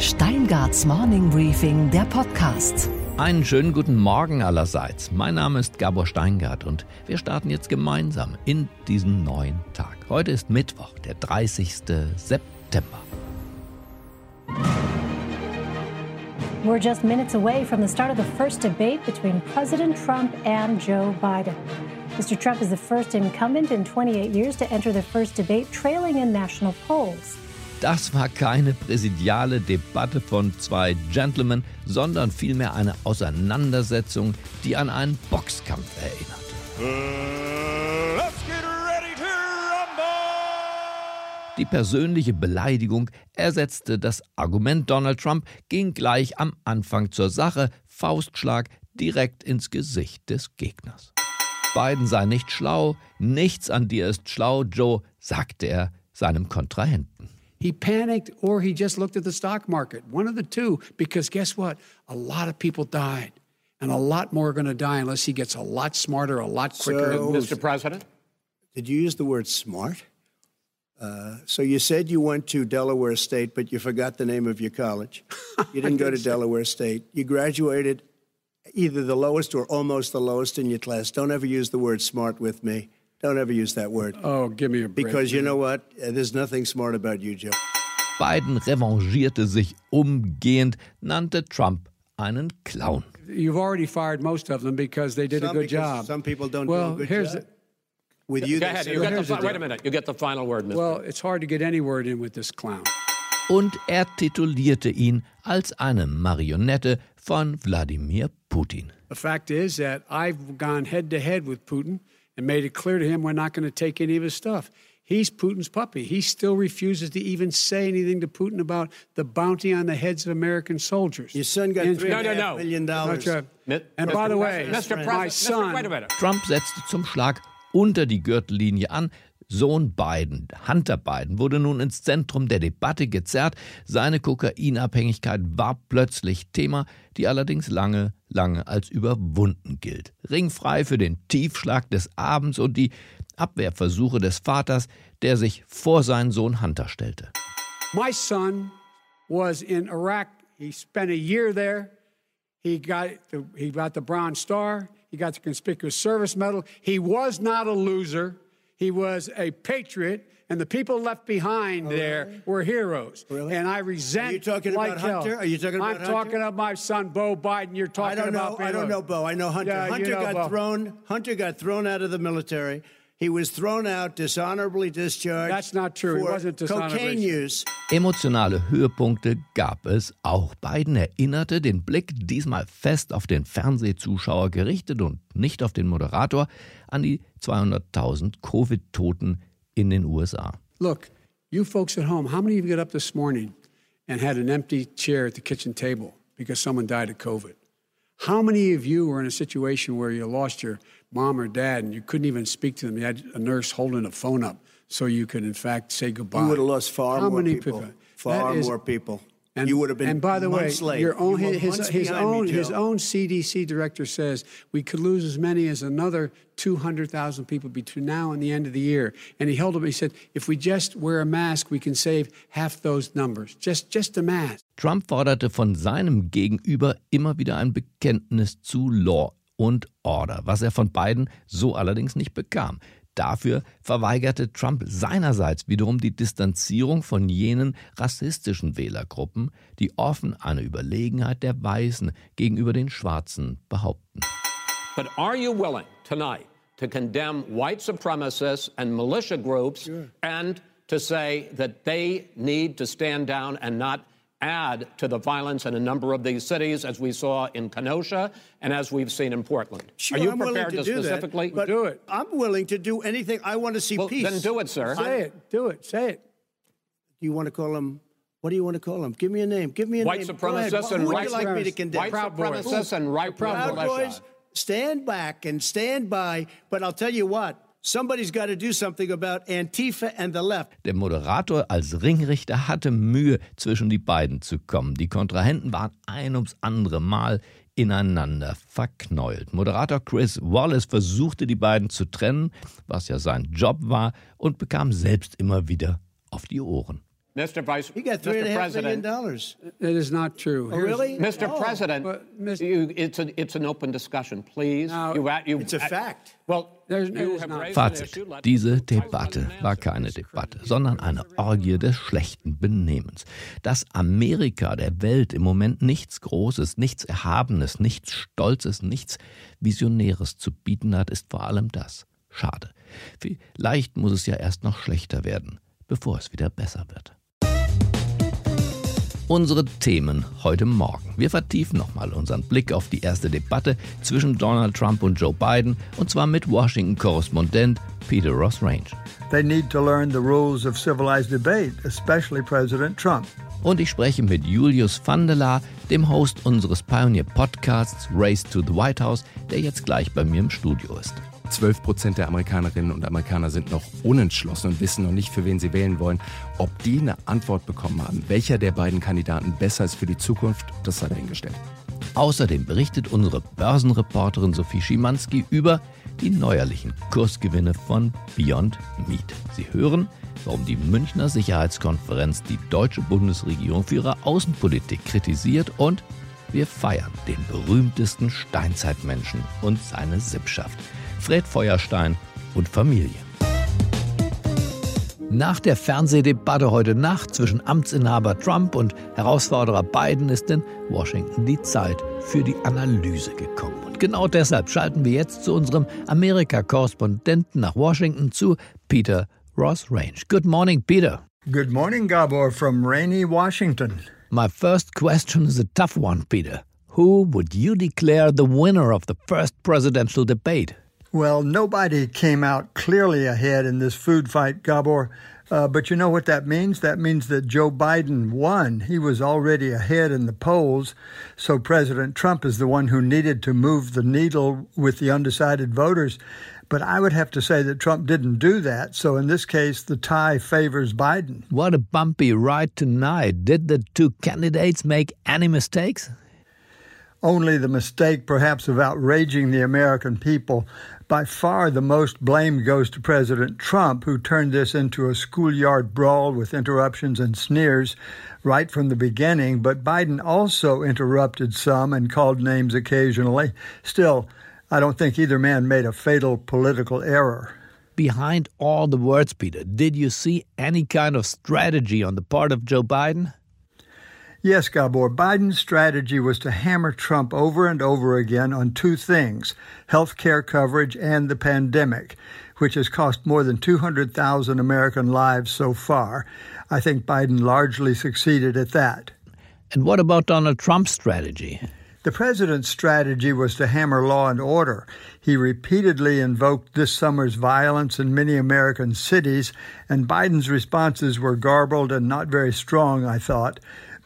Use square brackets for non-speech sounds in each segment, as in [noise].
Steingarts Morning Briefing, der Podcast. Einen schönen guten Morgen allerseits. Mein Name ist Gabor Steingart und wir starten jetzt gemeinsam in diesen neuen Tag. Heute ist Mittwoch, der 30. September. We're just minutes away from the start of the first debate between President Trump and Joe Biden. Mr. Trump is the first incumbent in 28 years to enter the first debate, trailing in national polls. Das war keine präsidiale Debatte von zwei Gentlemen, sondern vielmehr eine Auseinandersetzung, die an einen Boxkampf erinnert. Die persönliche Beleidigung ersetzte das Argument. Donald Trump ging gleich am Anfang zur Sache, Faustschlag direkt ins Gesicht des Gegners. Biden sei nicht schlau, nichts an dir ist schlau, Joe, sagte er seinem Kontrahenten. He panicked or he just looked at the stock market. One of the two, because guess what? A lot of people died. And a lot more are going to die unless he gets a lot smarter, a lot quicker. So, Mr. President? Did you use the word smart? Uh, so you said you went to Delaware State, but you forgot the name of your college. [laughs] You didn't go to Delaware State. You graduated either the lowest or almost the lowest in your class. Don't ever use the word smart with me. Don't ever use that word. Oh, give me a break. Because you know what? There's nothing smart about you, Joe. Biden revanchierte sich umgehend, nannte Trump einen Clown. You've already fired most of them because they did Some a good job. Some people don't well, do a good here's job. The, With you, Go ahead. You get here's the, the wait a minute. You get the final word, Mr. well, it's hard to get any word in with this clown. Und er titulierte ihn als eine Marionette von Wladimir Putin. The fact is that I've gone head to head with Putin and made it clear to him we're not going to take any of his stuff. He's Putin's puppy. He still refuses to even say anything to Putin about the bounty on the heads of American soldiers. Your son got And- three No, no, no. million dollars. That's right. And Mr. by the way, President, Mr. my President, son, Mr. Wait a minute. Trump setzte zum Schlag unter die Gürtellinie an. Sohn Biden, Hunter Biden, wurde nun ins Zentrum der Debatte gezerrt. Seine Kokainabhängigkeit war plötzlich Thema, die allerdings lange, lange als überwunden gilt. Ringfrei für den Tiefschlag des Abends und die Abwehrversuche des Vaters, der sich vor seinen Sohn Hunter stellte. My son was in Iraq. He spent a year there. He got the, he got the Bronze Star. He got the Conspicuous Service Medal. He was not a loser. He was a patriot, and the people left behind oh, there were heroes. Really? And I resent. Are you talking like about hell. Hunter? Are you talking I'm Hunter? talking about my son, Bo Biden. You're talking I don't know. about. I don't know, Bo. I know Hunter. Yeah, you Hunter know got Bo. thrown. Hunter got thrown out of the military. He was thrown out, dishonorably discharged. That's not true. He For wasn't use. Emotionale Höhepunkte gab es auch. Biden erinnerte den Blick diesmal fest auf den Fernsehzuschauer gerichtet und nicht auf den Moderator an die 200.000 Covid-Toten in den USA. Look, you folks at home, how many of you got up this morning and had an empty chair at the kitchen table because someone died of COVID? How many of you were in a situation where you lost your mom or dad and you couldn't even speak to them? You had a nurse holding a phone up so you could, in fact, say goodbye. You would have lost far How more many people. people? Far That is- more people. And, you would have been. And by the way, late. your own You were his, his behind me, own his own CDC director says we could lose as many as another 200,000 people between now and the end of the year. And he held up. He said, if we just wear a mask, we can save half those numbers. Just just a mask. Trump forderte von seinem Gegenüber immer wieder ein Bekenntnis zu Law und Order, was er von Biden so allerdings nicht bekam. Dafür verweigerte Trump seinerseits wiederum die Distanzierung von jenen rassistischen Wählergruppen, die offen eine Überlegenheit der Weißen gegenüber den Schwarzen behaupten. But are you willing tonight to condemn white supremacists and militia groups and to say that they need to stand down and not add to the violence in a number of these cities, as we saw in Kenosha and as we've seen in Portland? Sure, are you I'm prepared to, to, do specifically? that, but Do it. I'm willing to do anything. I want to see well, peace. then do it, sir. Say it. Do it. Say it. Do you want to call him? What do you want to call him? Give me a name. Give me a White name. Supremacists and would white you like me to condemn? White Proud Boys. and right Proud militia. Boys, stand back and stand by. But I'll tell you what, somebody's got to do something about Antifa and the left. Der Moderator als Ringrichter hatte Mühe, zwischen die beiden zu kommen. Die Kontrahenten waren ein ums andere Mal ineinander verknäult. Moderator Chris Wallace versuchte die beiden zu trennen, was ja sein Job war, und bekam selbst immer wieder auf die Ohren. Mr. Vice He got three and a Mr. half million President, dollars. That is not true. Oh, really? Mr. Oh. President, But, Mr. you, it's, a, it's an open discussion. Please. Now, you, you, It's a I- fact. Well, Fazit. Diese Debatte war keine Debatte, sondern eine Orgie des schlechten Benehmens. Dass Amerika der Welt im Moment nichts Großes, nichts Erhabenes, nichts Stolzes, nichts Visionäres zu bieten hat, ist vor allem das. Schade. Vielleicht muss es ja erst noch schlechter werden, bevor es wieder besser wird. Unsere Themen heute Morgen. Wir vertiefen nochmal unseren Blick auf die erste Debatte zwischen Donald Trump und Joe Biden, und zwar mit Washington-Korrespondent Peter Ross Range. They need to learn the rules of civilized debate, especially President Trump. Und ich spreche mit Julius van der Laar, dem Host unseres Pioneer-Podcasts Race to the White House, der jetzt gleich bei mir im Studio ist. 12 Prozent der Amerikanerinnen und Amerikaner sind noch unentschlossen und wissen noch nicht, für wen sie wählen wollen. Ob die eine Antwort bekommen haben, welcher der beiden Kandidaten besser ist für die Zukunft, das sei dahingestellt. Außerdem berichtet unsere Börsenreporterin Sophie Schimanski über die neuerlichen Kursgewinne von Beyond Meat. Sie hören, warum die Münchner Sicherheitskonferenz die deutsche Bundesregierung für ihre Außenpolitik kritisiert und wir feiern den berühmtesten Steinzeitmenschen und seine Sippschaft, Fred Feuerstein und Familie. Nach der Fernsehdebatte heute Nacht zwischen Amtsinhaber Trump und Herausforderer Biden ist in Washington die Zeit für die Analyse gekommen. Und genau deshalb schalten wir jetzt zu unserem Amerika-Korrespondenten nach Washington zu Peter Ross Range. Good morning, Peter. Good morning, Gabor from rainy Washington. My first question is a tough one, Peter. Who would you declare the winner of the first presidential debate? Well, nobody came out clearly ahead in this food fight, Gabor. Uh, but you know what that means? That means that Joe Biden won. He was already ahead in the polls. So President Trump is the one who needed to move the needle with the undecided voters. But I would have to say that Trump didn't do that. So in this case, the tie favors Biden. What a bumpy ride tonight. Did the two candidates make any mistakes? only the mistake, perhaps, of outraging the American people. By far, the most blame goes to President Trump, who turned this into a schoolyard brawl with interruptions and sneers right from the beginning. But Biden also interrupted some and called names occasionally. Still, I don't think either man made a fatal political error. Behind all the words, Peter, did you see any kind of strategy on the part of Joe Biden? Yes, Gabor, Biden's strategy was to hammer Trump over and over again on two things health care coverage and the pandemic, which has cost more than 200,000 American lives so far. I think Biden largely succeeded at that. And what about Donald Trump's strategy? The president's strategy was to hammer law and order. He repeatedly invoked this summer's violence in many American cities, and Biden's responses were garbled and not very strong, I thought.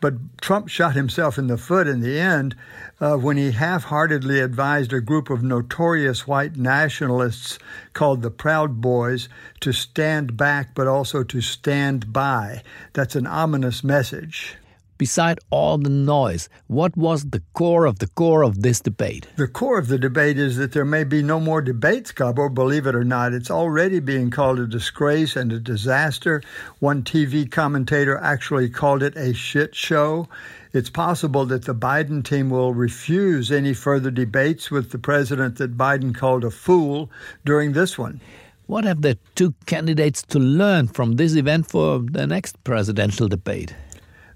But Trump shot himself in the foot in the end uh, when he half heartedly advised a group of notorious white nationalists called the Proud Boys to stand back but also to stand by. That's an ominous message. Beside all the noise, what was the core of the core of this debate? The core of the debate is that there may be no more debates, Gabor, believe it or not. It's already being called a disgrace and a disaster. One TV commentator actually called it a shit show. It's possible that the Biden team will refuse any further debates with the president that Biden called a fool during this one. What have the two candidates to learn from this event for the next presidential debate?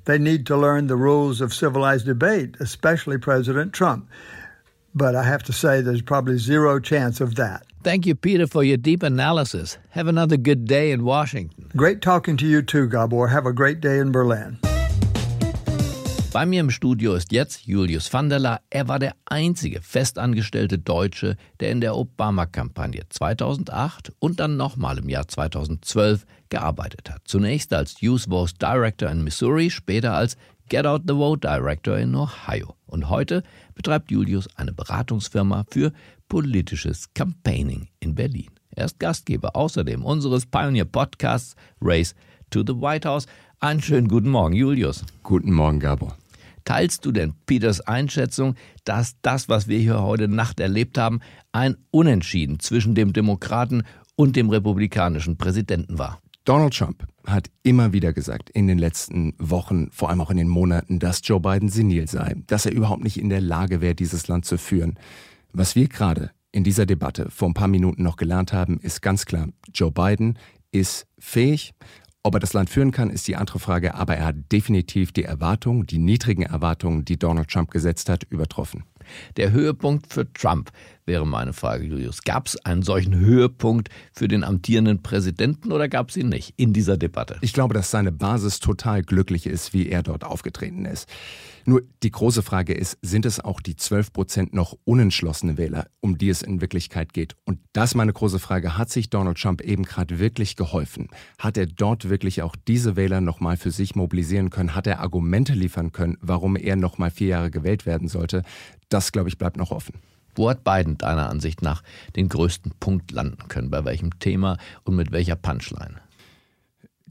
They need to learn the rules of civilized debate, especially President Trump. But I have to say, there's probably zero chance of that. Thank you, Peter, for your deep analysis. Have another good day in Washington. Great talking to you too, Gabor. Have a great day in Berlin. Bei mir im Studio ist jetzt Julius van der Laar. Er war der einzige festangestellte Deutsche, der in der Obama-Kampagne 2008 und dann nochmal im Jahr 2012 gearbeitet hat. Zunächst als Youth Vote Director in Missouri, später als Get Out the Vote Director in Ohio. Und heute betreibt Julius eine Beratungsfirma für politisches Campaigning in Berlin. Er ist Gastgeber außerdem unseres Pioneer-Podcasts Race to the White House. Einen schönen guten Morgen, Julius. Guten Morgen, Gabor. Teilst du denn Peters Einschätzung, dass das, was wir hier heute Nacht erlebt haben, ein Unentschieden zwischen dem Demokraten und dem republikanischen Präsidenten war? Donald Trump hat immer wieder gesagt in den letzten Wochen, vor allem auch in den Monaten, dass Joe Biden senil sei, dass er überhaupt nicht in der Lage wäre, dieses Land zu führen. Was wir gerade in dieser Debatte vor ein paar Minuten noch gelernt haben, ist ganz klar, Joe Biden ist fähig. Ob er das Land führen kann, ist die andere Frage, aber er hat definitiv die Erwartungen, die niedrigen Erwartungen, die Donald Trump gesetzt hat, übertroffen. Der Höhepunkt für Trump wäre meine Frage, Julius. Gab es einen solchen Höhepunkt für den amtierenden Präsidenten oder gab es ihn nicht in dieser Debatte? Ich glaube, dass seine Basis total glücklich ist, wie er dort aufgetreten ist. Nur die große Frage ist, sind es auch die 12 Prozent noch unentschlossene Wähler, um die es in Wirklichkeit geht? Und das ist meine große Frage. Hat sich Donald Trump eben gerade wirklich geholfen? Hat er dort wirklich auch diese Wähler nochmal für sich mobilisieren können? Hat er Argumente liefern können, warum er nochmal vier Jahre gewählt werden sollte? Das, glaube ich, bleibt noch offen. Wo hat Biden deiner Ansicht nach den größten Punkt landen können? Bei welchem Thema und mit welcher Punchline?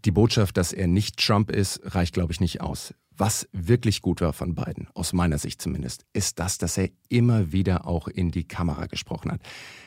Die Botschaft, dass er nicht Trump ist, reicht, glaube ich, nicht aus. Was wirklich gut war von Biden, aus meiner Sicht zumindest, ist das, dass er immer wieder auch in die Kamera gesprochen hat.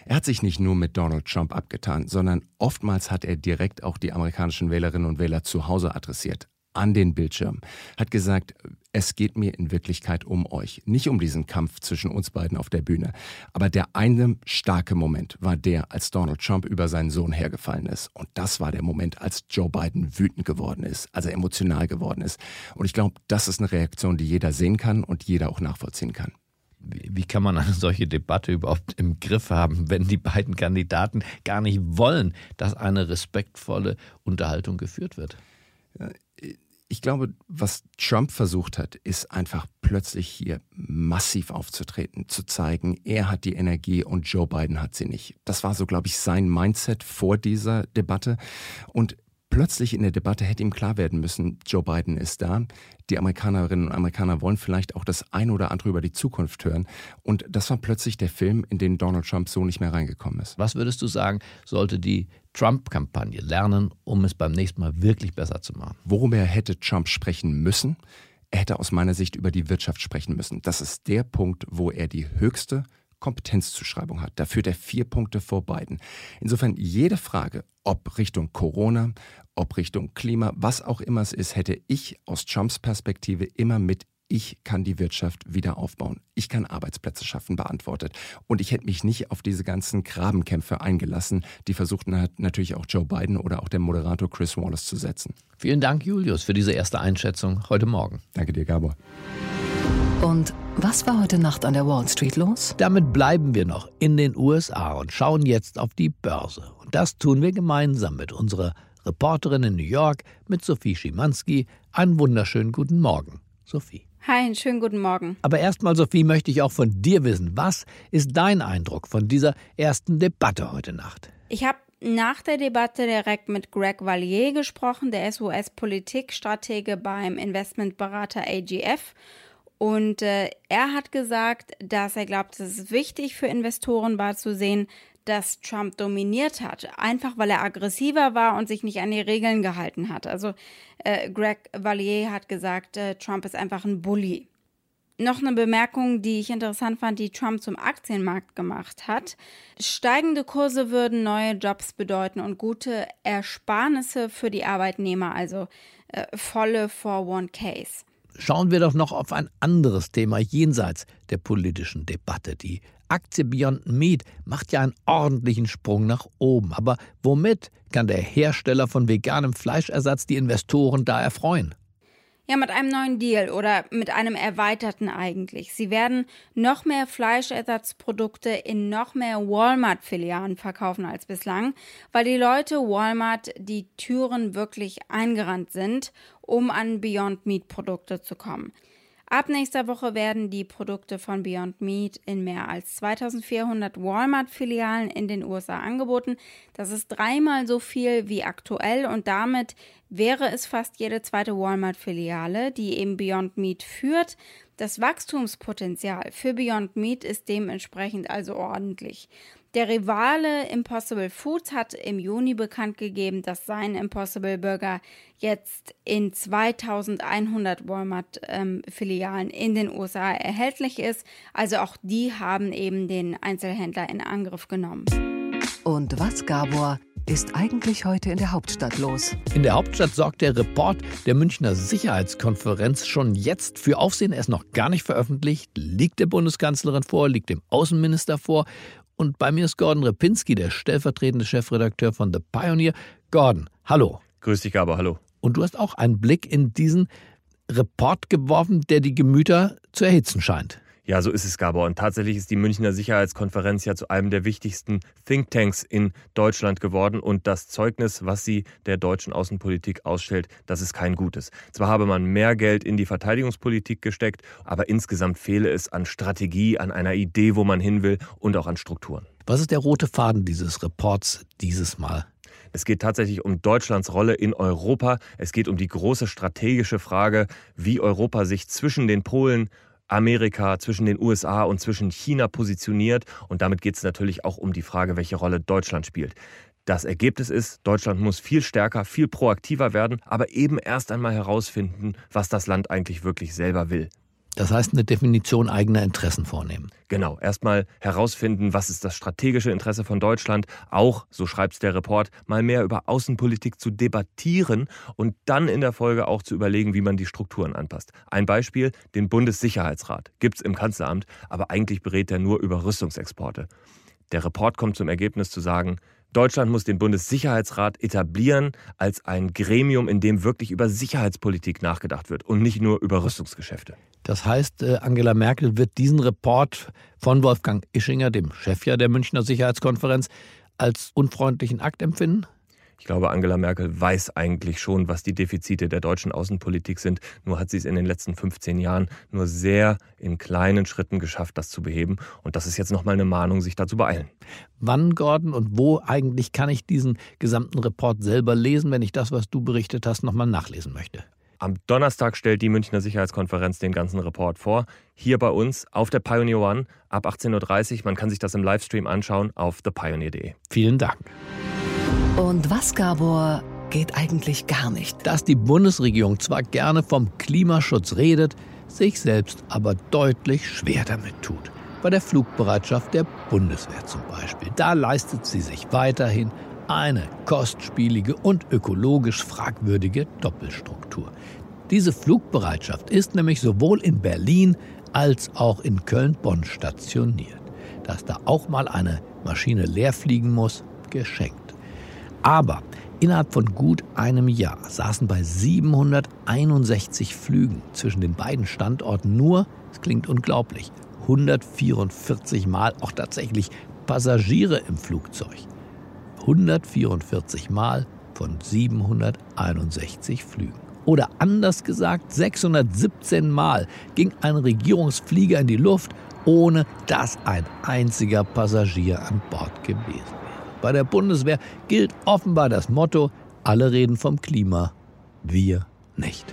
Er hat sich nicht nur mit Donald Trump abgetan, sondern oftmals hat er direkt auch die amerikanischen Wählerinnen und Wähler zu Hause adressiert an den Bildschirm, hat gesagt, es geht mir in Wirklichkeit um euch, nicht um diesen Kampf zwischen uns beiden auf der Bühne. Aber der eine starke Moment war der, als Donald Trump über seinen Sohn hergefallen ist. Und das war der Moment, als Joe Biden wütend geworden ist, also emotional geworden ist. Und ich glaube, das ist eine Reaktion, die jeder sehen kann und jeder auch nachvollziehen kann. Wie kann man eine solche Debatte überhaupt im Griff haben, wenn die beiden Kandidaten gar nicht wollen, dass eine respektvolle Unterhaltung geführt wird? Ich glaube, was Trump versucht hat, ist einfach plötzlich hier massiv aufzutreten, zu zeigen, er hat die Energie und Joe Biden hat sie nicht. Das war so, glaube ich, sein Mindset vor dieser Debatte. Und plötzlich in der Debatte hätte ihm klar werden müssen, Joe Biden ist da. Die Amerikanerinnen und Amerikaner wollen vielleicht auch das ein oder andere über die Zukunft hören. Und das war plötzlich der Film, in den Donald Trump so nicht mehr reingekommen ist. Was würdest du sagen, sollte die Trump-Kampagne lernen, um es beim nächsten Mal wirklich besser zu machen? Worüber hätte Trump sprechen müssen? Er hätte aus meiner Sicht über die Wirtschaft sprechen müssen. Das ist der Punkt, wo er die höchste Kompetenzzuschreibung hat. Da führt er vier Punkte vor beiden. Insofern jede Frage, ob Richtung Corona, ob Richtung Klima, was auch immer es ist, hätte ich aus Trumps Perspektive immer mit ich kann die Wirtschaft wieder aufbauen. Ich kann Arbeitsplätze schaffen, beantwortet. Und ich hätte mich nicht auf diese ganzen Grabenkämpfe eingelassen, die versuchten natürlich auch Joe Biden oder auch der Moderator Chris Wallace zu setzen. Vielen Dank, Julius, für diese erste Einschätzung heute Morgen. Danke dir, Gabor. Und was war heute Nacht an der Wall Street los? Damit bleiben wir noch in den USA und schauen jetzt auf die Börse. Und das tun wir gemeinsam mit unserer Reporterin in New York, mit Sophie Schimanski. Einen wunderschönen guten Morgen, Sophie. Hi, einen schönen guten Morgen. Aber erstmal, Sophie, möchte ich auch von dir wissen, was ist dein Eindruck von dieser ersten Debatte heute Nacht? Ich habe nach der Debatte direkt mit Greg Vallier gesprochen, der ist US-Politikstratege beim Investmentberater AGF. Und äh, er hat gesagt, dass er glaubt, dass es wichtig für Investoren war zu sehen, dass Trump dominiert hat, einfach weil er aggressiver war und sich nicht an die Regeln gehalten hat. Also äh, Greg Vallier hat gesagt, äh, Trump ist einfach ein Bully. Noch eine Bemerkung, die ich interessant fand, die Trump zum Aktienmarkt gemacht hat. Steigende Kurse würden neue Jobs bedeuten und gute Ersparnisse für die Arbeitnehmer, also äh, volle 401ks. Schauen wir doch noch auf ein anderes Thema jenseits der politischen Debatte, die Aktie Beyond Meat macht ja einen ordentlichen Sprung nach oben. Aber womit kann der Hersteller von veganem Fleischersatz die Investoren da erfreuen? Ja, mit einem neuen Deal oder mit einem erweiterten eigentlich. Sie werden noch mehr Fleischersatzprodukte in noch mehr Walmart-Filialen verkaufen als bislang, weil die Leute Walmart die Türen wirklich eingerannt sind, um an Beyond Meat Produkte zu kommen. Ab nächster Woche werden die Produkte von Beyond Meat in mehr als 2400 Walmart-Filialen in den USA angeboten. Das ist dreimal so viel wie aktuell und damit wäre es fast jede zweite Walmart-Filiale, die eben Beyond Meat führt. Das Wachstumspotenzial für Beyond Meat ist dementsprechend also ordentlich. Der Rivale Impossible Foods hat im Juni bekannt gegeben, dass sein Impossible Burger jetzt in 2100 Walmart-Filialen ähm, in den USA erhältlich ist. Also auch die haben eben den Einzelhändler in Angriff genommen. Und was, Gabor, ist eigentlich heute in der Hauptstadt los? In der Hauptstadt sorgt der Report der Münchner Sicherheitskonferenz schon jetzt für Aufsehen. Er ist noch gar nicht veröffentlicht, liegt der Bundeskanzlerin vor, liegt dem Außenminister vor. Und bei mir ist Gordon Repinski, der stellvertretende Chefredakteur von The Pioneer. Gordon, hallo. Grüß dich, Gaber, hallo. Und du hast auch einen Blick in diesen Report geworfen, der die Gemüter zu erhitzen scheint. Ja, so ist es, Gabor. Und tatsächlich ist die Münchner Sicherheitskonferenz ja zu einem der wichtigsten Thinktanks in Deutschland geworden. Und das Zeugnis, was sie der deutschen Außenpolitik ausstellt, das ist kein gutes. Zwar habe man mehr Geld in die Verteidigungspolitik gesteckt, aber insgesamt fehle es an Strategie, an einer Idee, wo man hin will und auch an Strukturen. Was ist der rote Faden dieses Reports dieses Mal? Es geht tatsächlich um Deutschlands Rolle in Europa. Es geht um die große strategische Frage, wie Europa sich zwischen den Polen Amerika, zwischen den USA und zwischen China positioniert. Und damit geht es natürlich auch um die Frage, welche Rolle Deutschland spielt. Das Ergebnis ist, Deutschland muss viel stärker, viel proaktiver werden, aber eben erst einmal herausfinden, was das Land eigentlich wirklich selber will. Das heißt, eine Definition eigener Interessen vornehmen. Genau, erstmal herausfinden, was ist das strategische Interesse von Deutschland, auch, so schreibt der Report, mal mehr über Außenpolitik zu debattieren und dann in der Folge auch zu überlegen, wie man die Strukturen anpasst. Ein Beispiel, den Bundessicherheitsrat gibt es im Kanzleramt, aber eigentlich berät er nur über Rüstungsexporte. Der Report kommt zum Ergebnis zu sagen, Deutschland muss den Bundessicherheitsrat etablieren als ein Gremium, in dem wirklich über Sicherheitspolitik nachgedacht wird und nicht nur über Rüstungsgeschäfte. Das heißt, äh, Angela Merkel wird diesen Report von Wolfgang Ischinger, dem Chef der Münchner Sicherheitskonferenz, als unfreundlichen Akt empfinden? Ich glaube, Angela Merkel weiß eigentlich schon, was die Defizite der deutschen Außenpolitik sind. Nur hat sie es in den letzten 15 Jahren nur sehr in kleinen Schritten geschafft, das zu beheben. Und das ist jetzt nochmal eine Mahnung, sich da zu beeilen. Wann, Gordon, und wo eigentlich kann ich diesen gesamten Report selber lesen, wenn ich das, was du berichtet hast, nochmal nachlesen möchte? Am Donnerstag stellt die Münchner Sicherheitskonferenz den ganzen Report vor. Hier bei uns auf der Pioneer One ab 18.30 Uhr. Man kann sich das im Livestream anschauen auf thepioneer.de. Vielen Dank. Und was, Gabor, geht eigentlich gar nicht? Dass die Bundesregierung zwar gerne vom Klimaschutz redet, sich selbst aber deutlich schwer damit tut. Bei der Flugbereitschaft der Bundeswehr zum Beispiel. Da leistet sie sich weiterhin eine kostspielige und ökologisch fragwürdige Doppelstruktur. Diese Flugbereitschaft ist nämlich sowohl in Berlin als auch in Köln-Bonn stationiert. Dass da auch mal eine Maschine leer fliegen muss, geschenkt. Aber innerhalb von gut einem Jahr saßen bei 761 Flügen zwischen den beiden Standorten nur, es klingt unglaublich, 144 Mal auch tatsächlich Passagiere im Flugzeug. 144 Mal von 761 Flügen. Oder anders gesagt, 617 Mal ging ein Regierungsflieger in die Luft, ohne dass ein einziger Passagier an Bord gewesen. Bei der Bundeswehr gilt offenbar das Motto, alle reden vom Klima, wir nicht.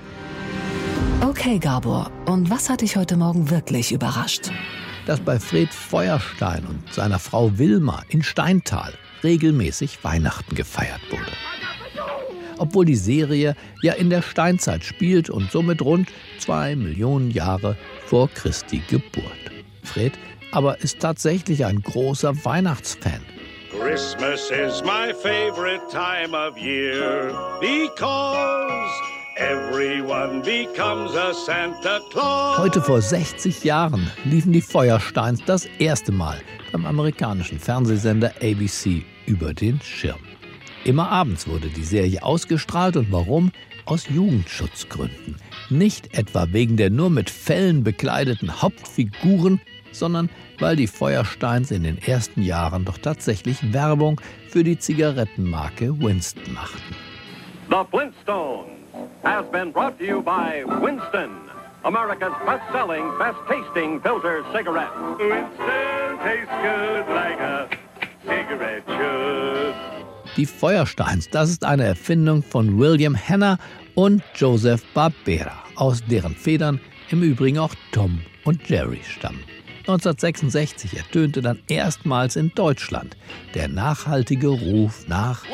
Okay, Gabor, und was hat dich heute Morgen wirklich überrascht? Dass bei Fred Feuerstein und seiner Frau Wilma in Steintal regelmäßig Weihnachten gefeiert wurde. Obwohl die Serie ja in der Steinzeit spielt und somit rund zwei Millionen Jahre vor Christi Geburt. Fred aber ist tatsächlich ein großer Weihnachtsfan. Christmas is my favorite time of year because everyone becomes a Santa Claus. Heute vor 60 Jahren liefen die Feuersteins das erste Mal beim amerikanischen Fernsehsender ABC über den Schirm. Immer abends wurde die Serie ausgestrahlt und warum? Aus Jugendschutzgründen. Nicht etwa wegen der nur mit Fellen bekleideten Hauptfiguren, sondern weil die Feuersteins in den ersten Jahren doch tatsächlich Werbung für die Zigarettenmarke Winston machten. The Flintstones has been brought to you by Winston, America's best-selling, best-tasting filter cigarette. Winston tastes good like a cigarette should. Die Feuersteins, das ist eine Erfindung von William Hanna und Joseph Barbera, aus deren Federn im Übrigen auch Tom und Jerry stammen. 1966 ertönte dann erstmals in Deutschland der nachhaltige Ruf nach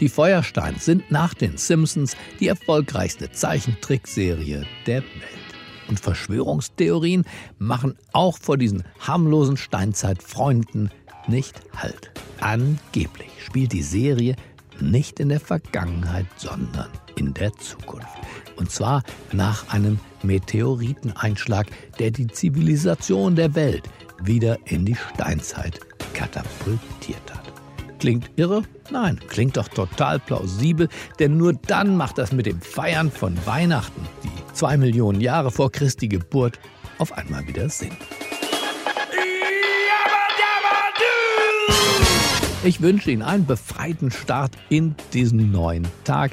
Die Feuersteins sind nach den Simpsons die erfolgreichste Zeichentrickserie der Welt. Und Verschwörungstheorien machen auch vor diesen harmlosen Steinzeitfreunden nicht Halt. Angeblich spielt die Serie nicht in der Vergangenheit, sondern in der Zukunft. Und zwar nach einem Meteoriteneinschlag, der die Zivilisation der Welt wieder in die Steinzeit katapultiert hat. Klingt irre? Nein, klingt doch total plausibel, denn nur dann macht das mit dem Feiern von Weihnachten, die zwei Millionen Jahre vor Christi Geburt, auf einmal wieder Sinn. Ich wünsche Ihnen einen befreiten Start in diesen neuen Tag.